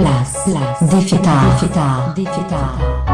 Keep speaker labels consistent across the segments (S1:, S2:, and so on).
S1: place, place, défita, défita, défita.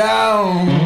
S2: down.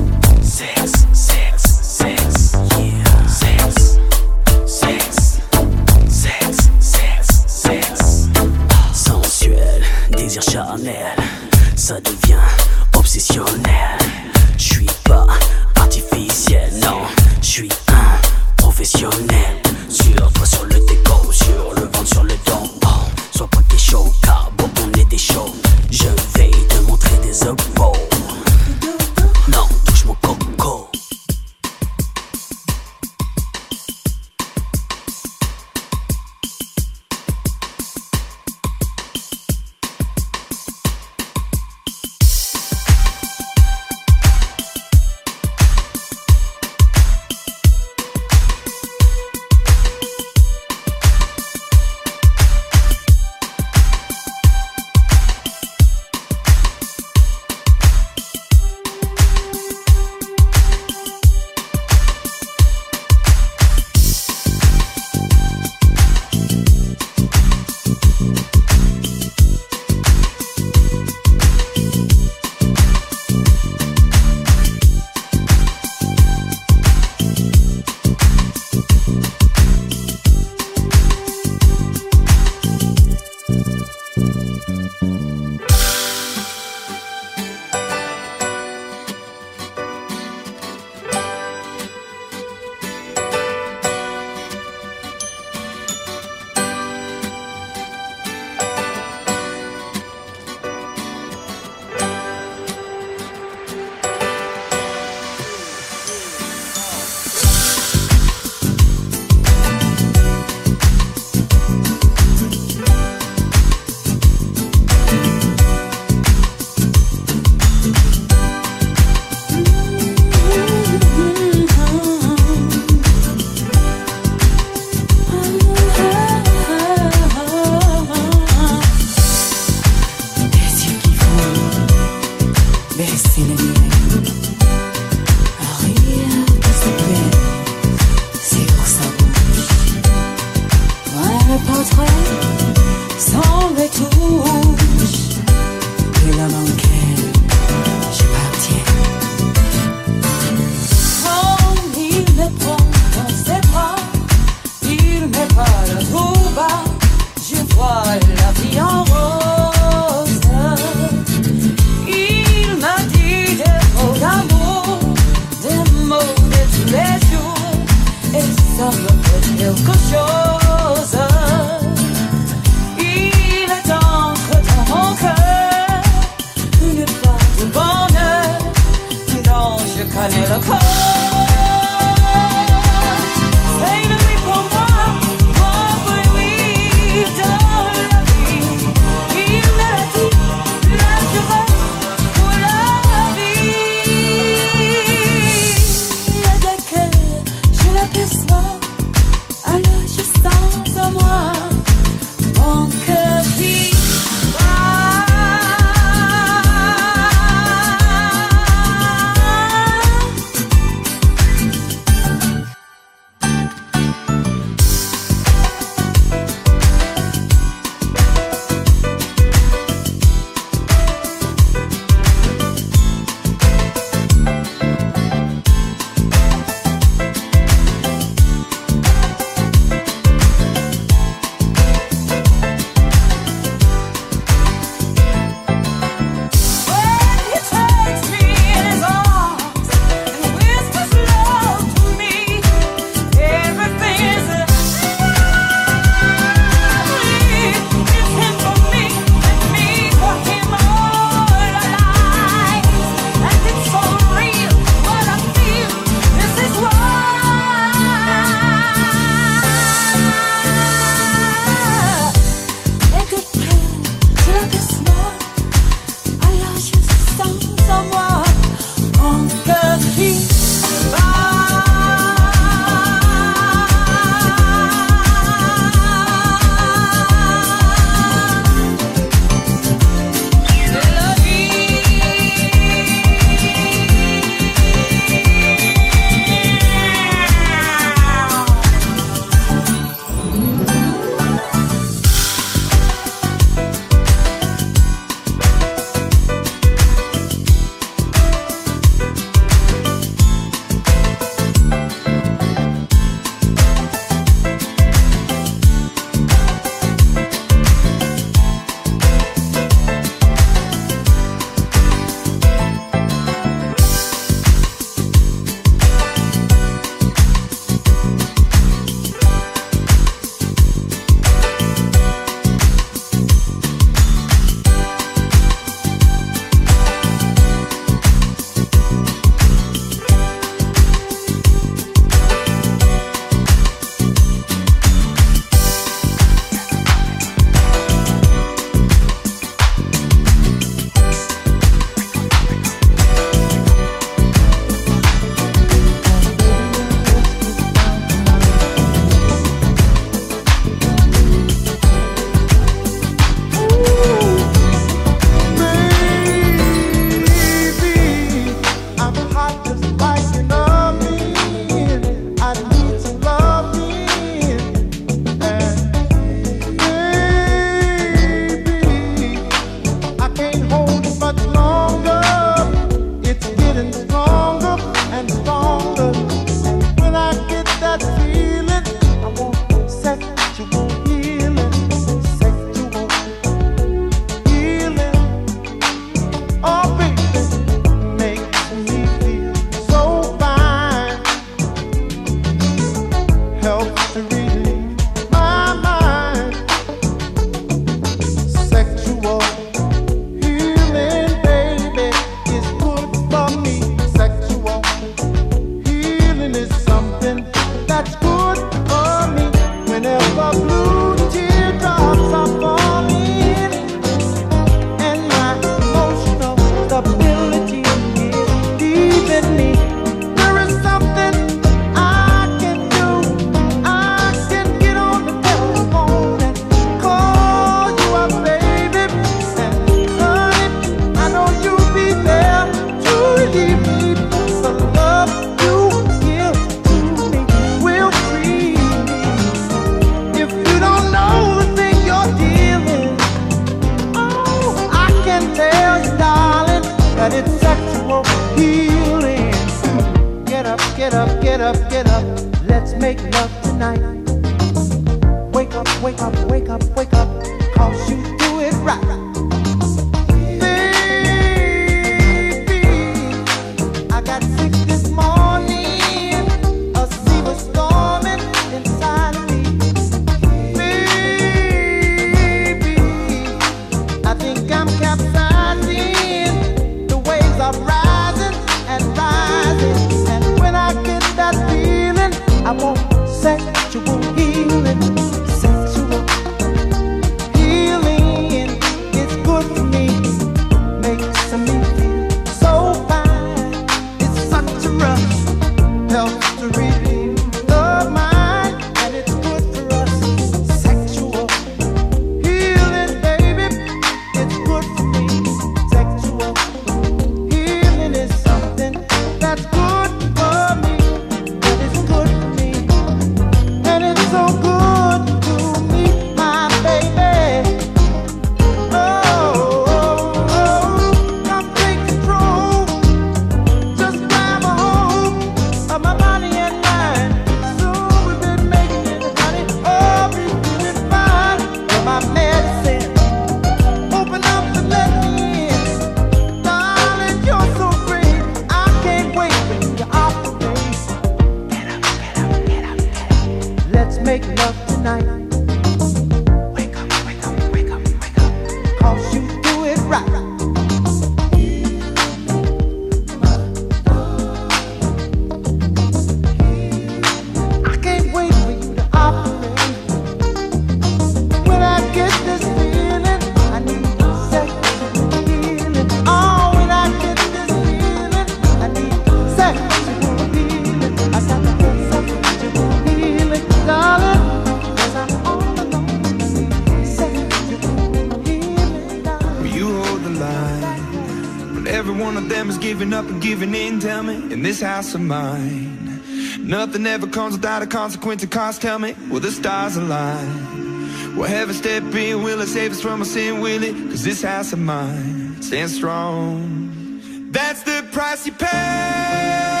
S3: House of mine. Nothing ever comes without a consequence and cost. Tell me, will the stars align? Will heaven step in? Will it save us from our sin? Will it? Cause this house of mine stands strong. That's the price you pay.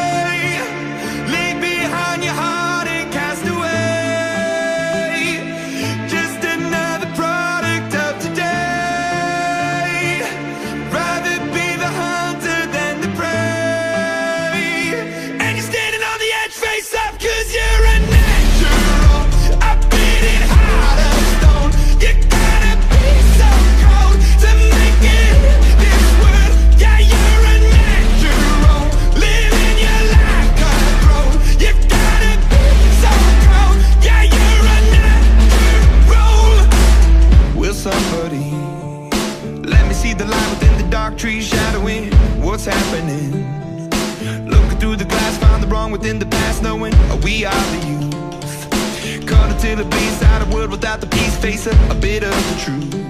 S3: Face a, a bit of the truth,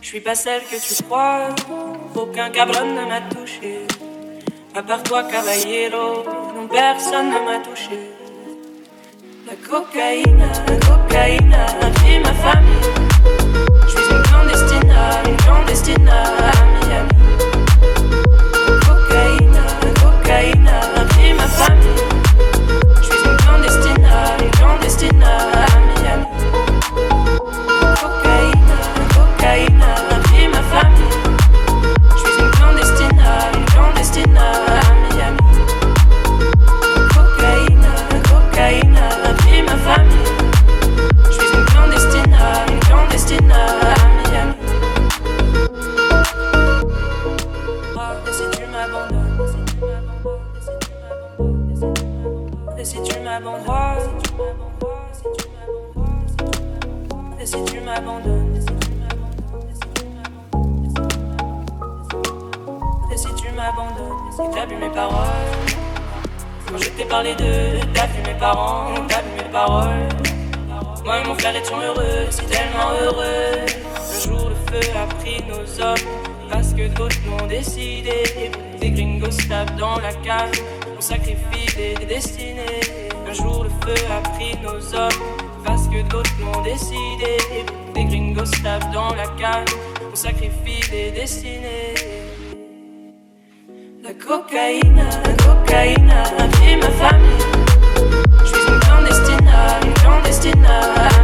S4: Je suis pas celle que tu crois, aucun cabron ne m'a touché. À part toi, caballero, non, personne ne m'a touché. La cocaïne, la cocaïne, a ma famille. Je suis une clandestine, une clandestine. Si m'abandonnes, et si tu m'abandonnes, et si tu m'abandonnes, et si t'as vu mes paroles, je t'ai parlé d'eux, t'as vu mes parents, t'as vu mes paroles. Moi et mon frère étions heureux, si tellement heureux. Un jour le feu a pris nos hommes parce que d'autres l'ont décidé. Des gringos tapent dans la cave, on sacrifie des destinées. Un jour le feu a pris nos hommes, parce que d'autres l'ont décidé. Des gringos tapent dans la canne, on sacrifie des destinées. La cocaïne, la cocaïne a ma famille. Je suis une clandestina, une
S5: clandestina.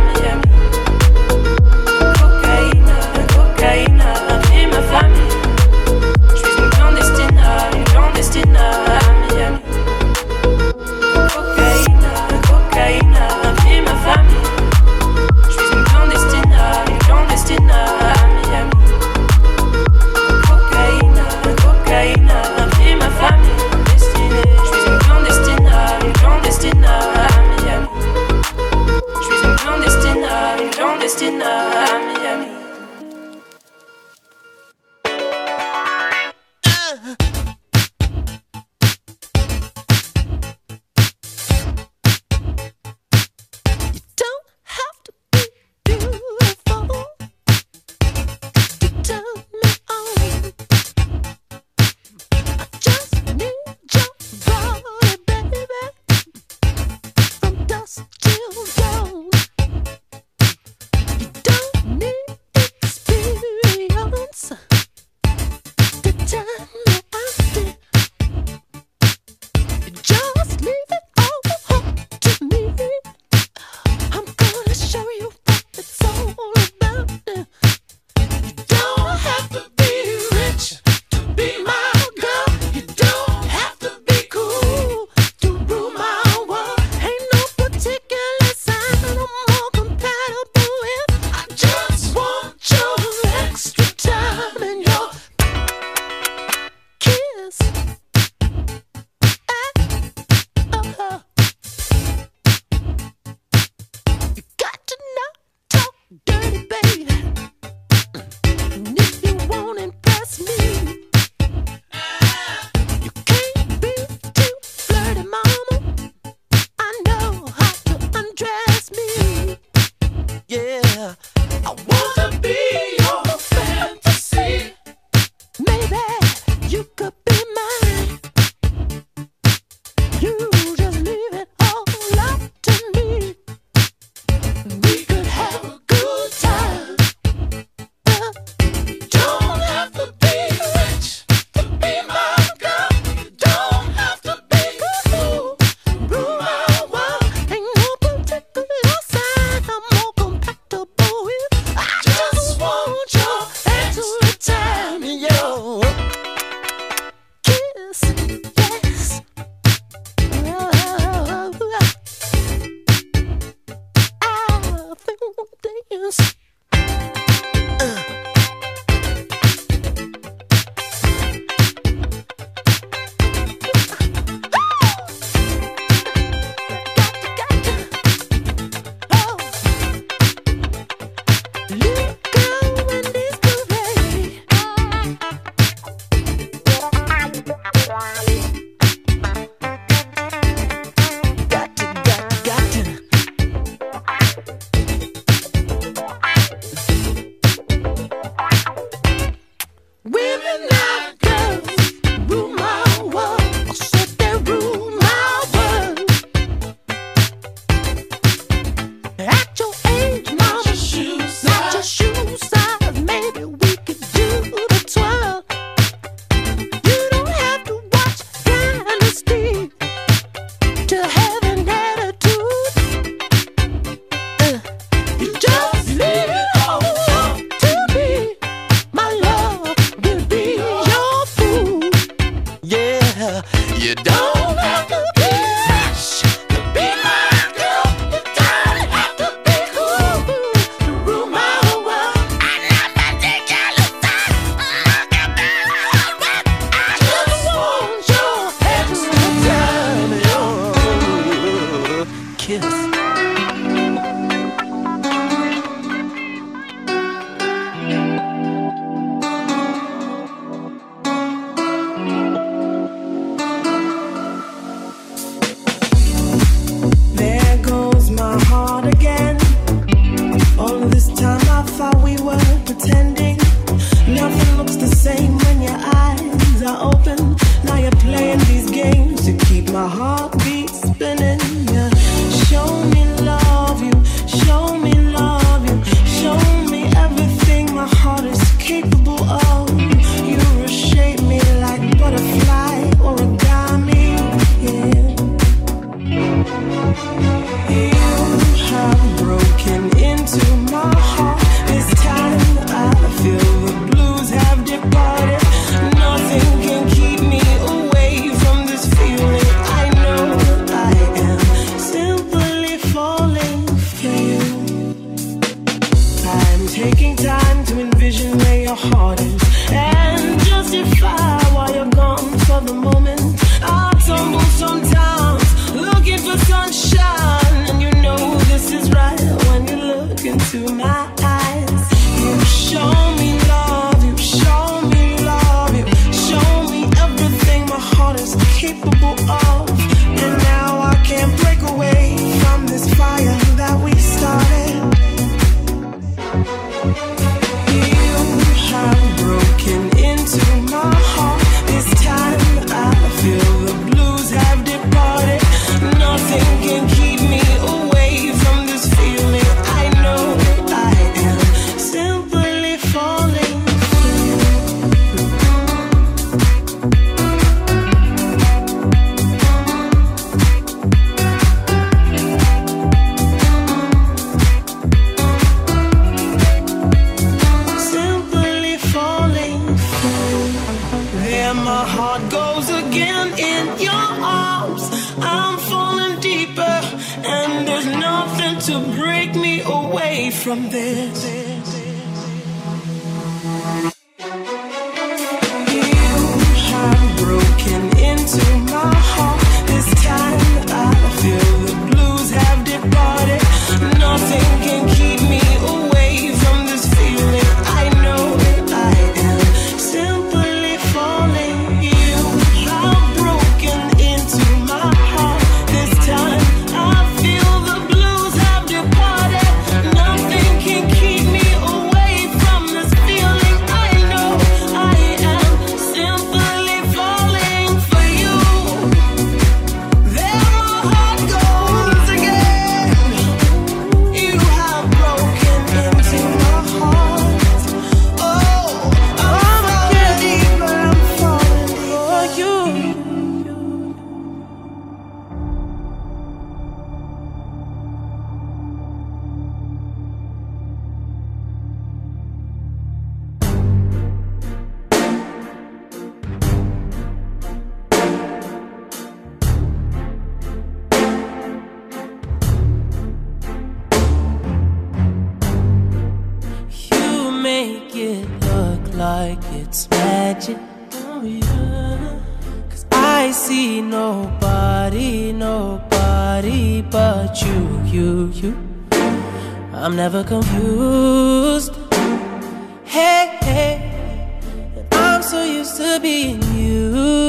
S5: You're always worth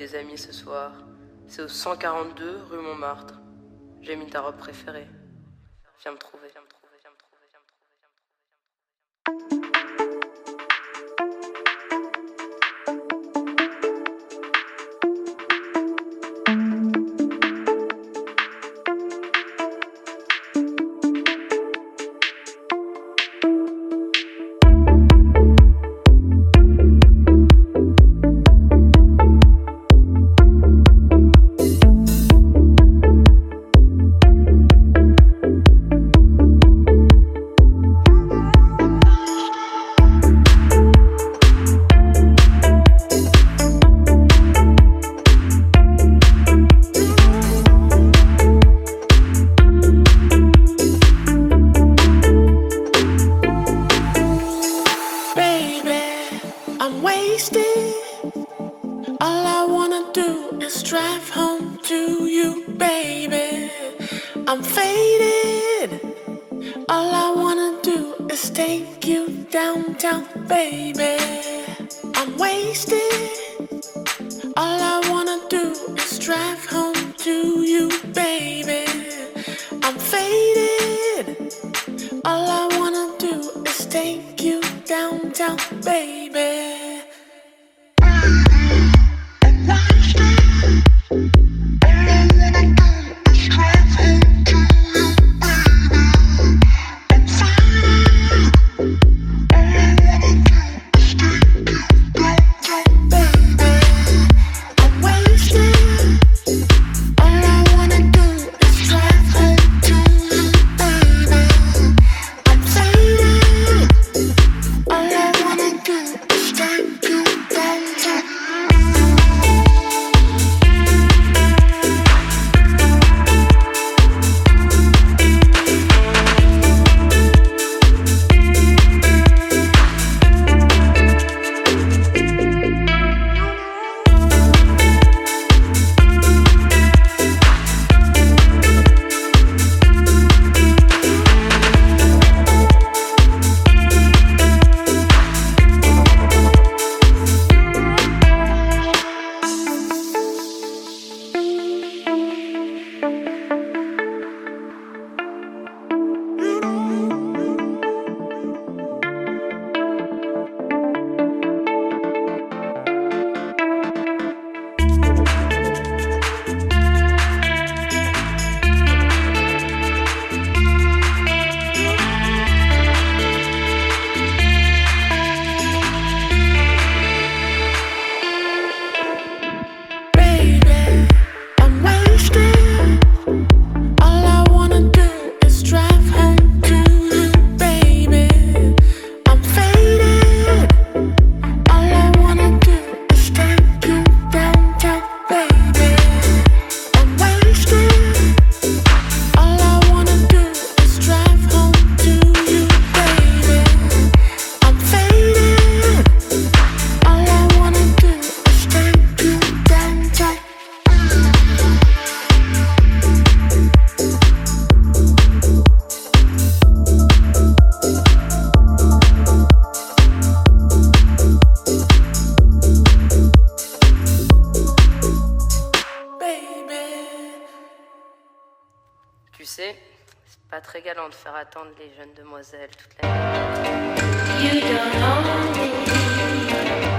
S6: des amis ce soir. C'est au 142 rue Montmartre. J'ai mis ta robe préférée. Viens me trouver, viens me trouver, viens me trouver, viens me trouver, viens me trouver.
S7: très galant de faire attendre les jeunes demoiselles toute la nuit.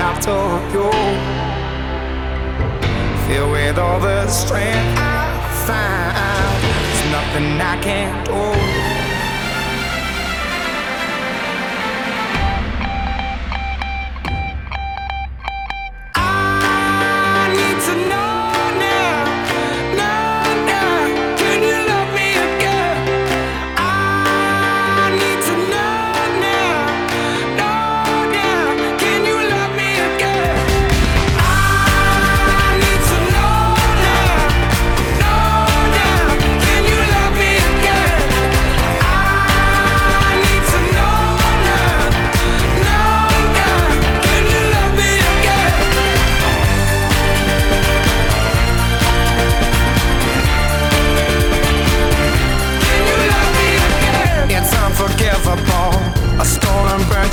S4: after you. Feel with
S3: all the strength I find, there's nothing I can't do.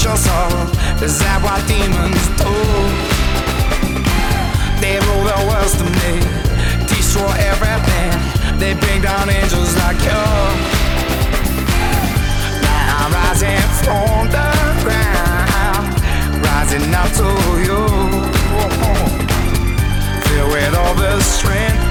S3: your soul. Is that what demons do? They rule the world to me, destroy everything. They bring down angels like you. Now I'm rising from the ground, rising up to you. Filled with all the strength.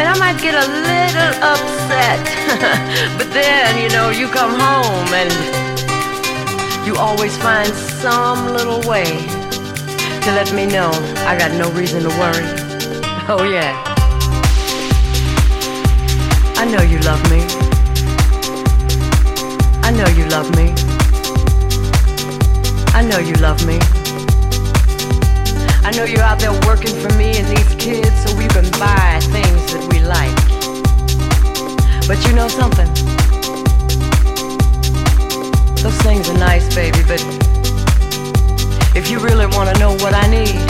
S8: and I might get a little upset. but then, you know, you come home and you always find some little way to let me know I got no reason to worry. Oh, yeah. I know you love me. I know you love me. I know you love me. I know you're out there working for me and these kids so we can buy things that we like. But you know something? Those things are nice, baby, but if you really want to know what I need,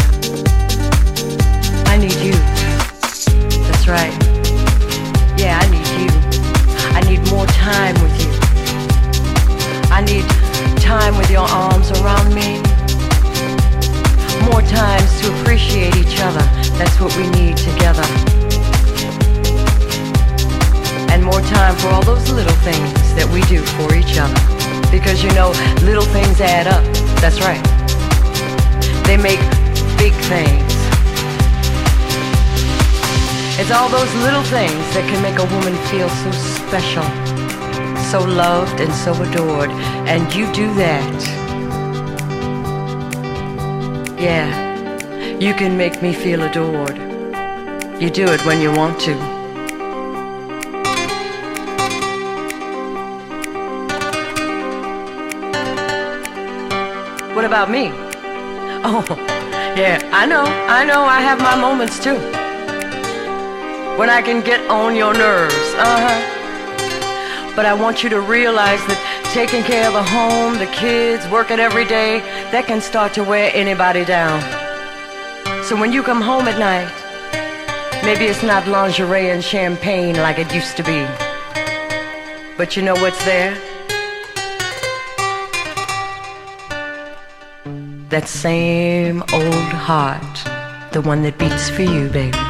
S8: I need you. That's right. Yeah, I need you. I need more time with you. I need time with your arms around me. More times to appreciate each other. That's what we need together. And more time for all those little things that we do for each other. Because you know, little things add up. That's right. They make big things. It's all those little things that can make a woman feel so special, so loved and so adored. And you do that. Yeah, you can make me feel adored. You do it when you want to. What about me? Oh, yeah, I know, I know, I have my moments too. When I can get on your nerves, uh huh. But I want you to realize that taking care of the home, the kids, working every day, that can start to wear anybody down. So when you come home at night, maybe it's not lingerie and champagne like it used to be. But you know what's there? That same old heart, the one that beats for you, baby.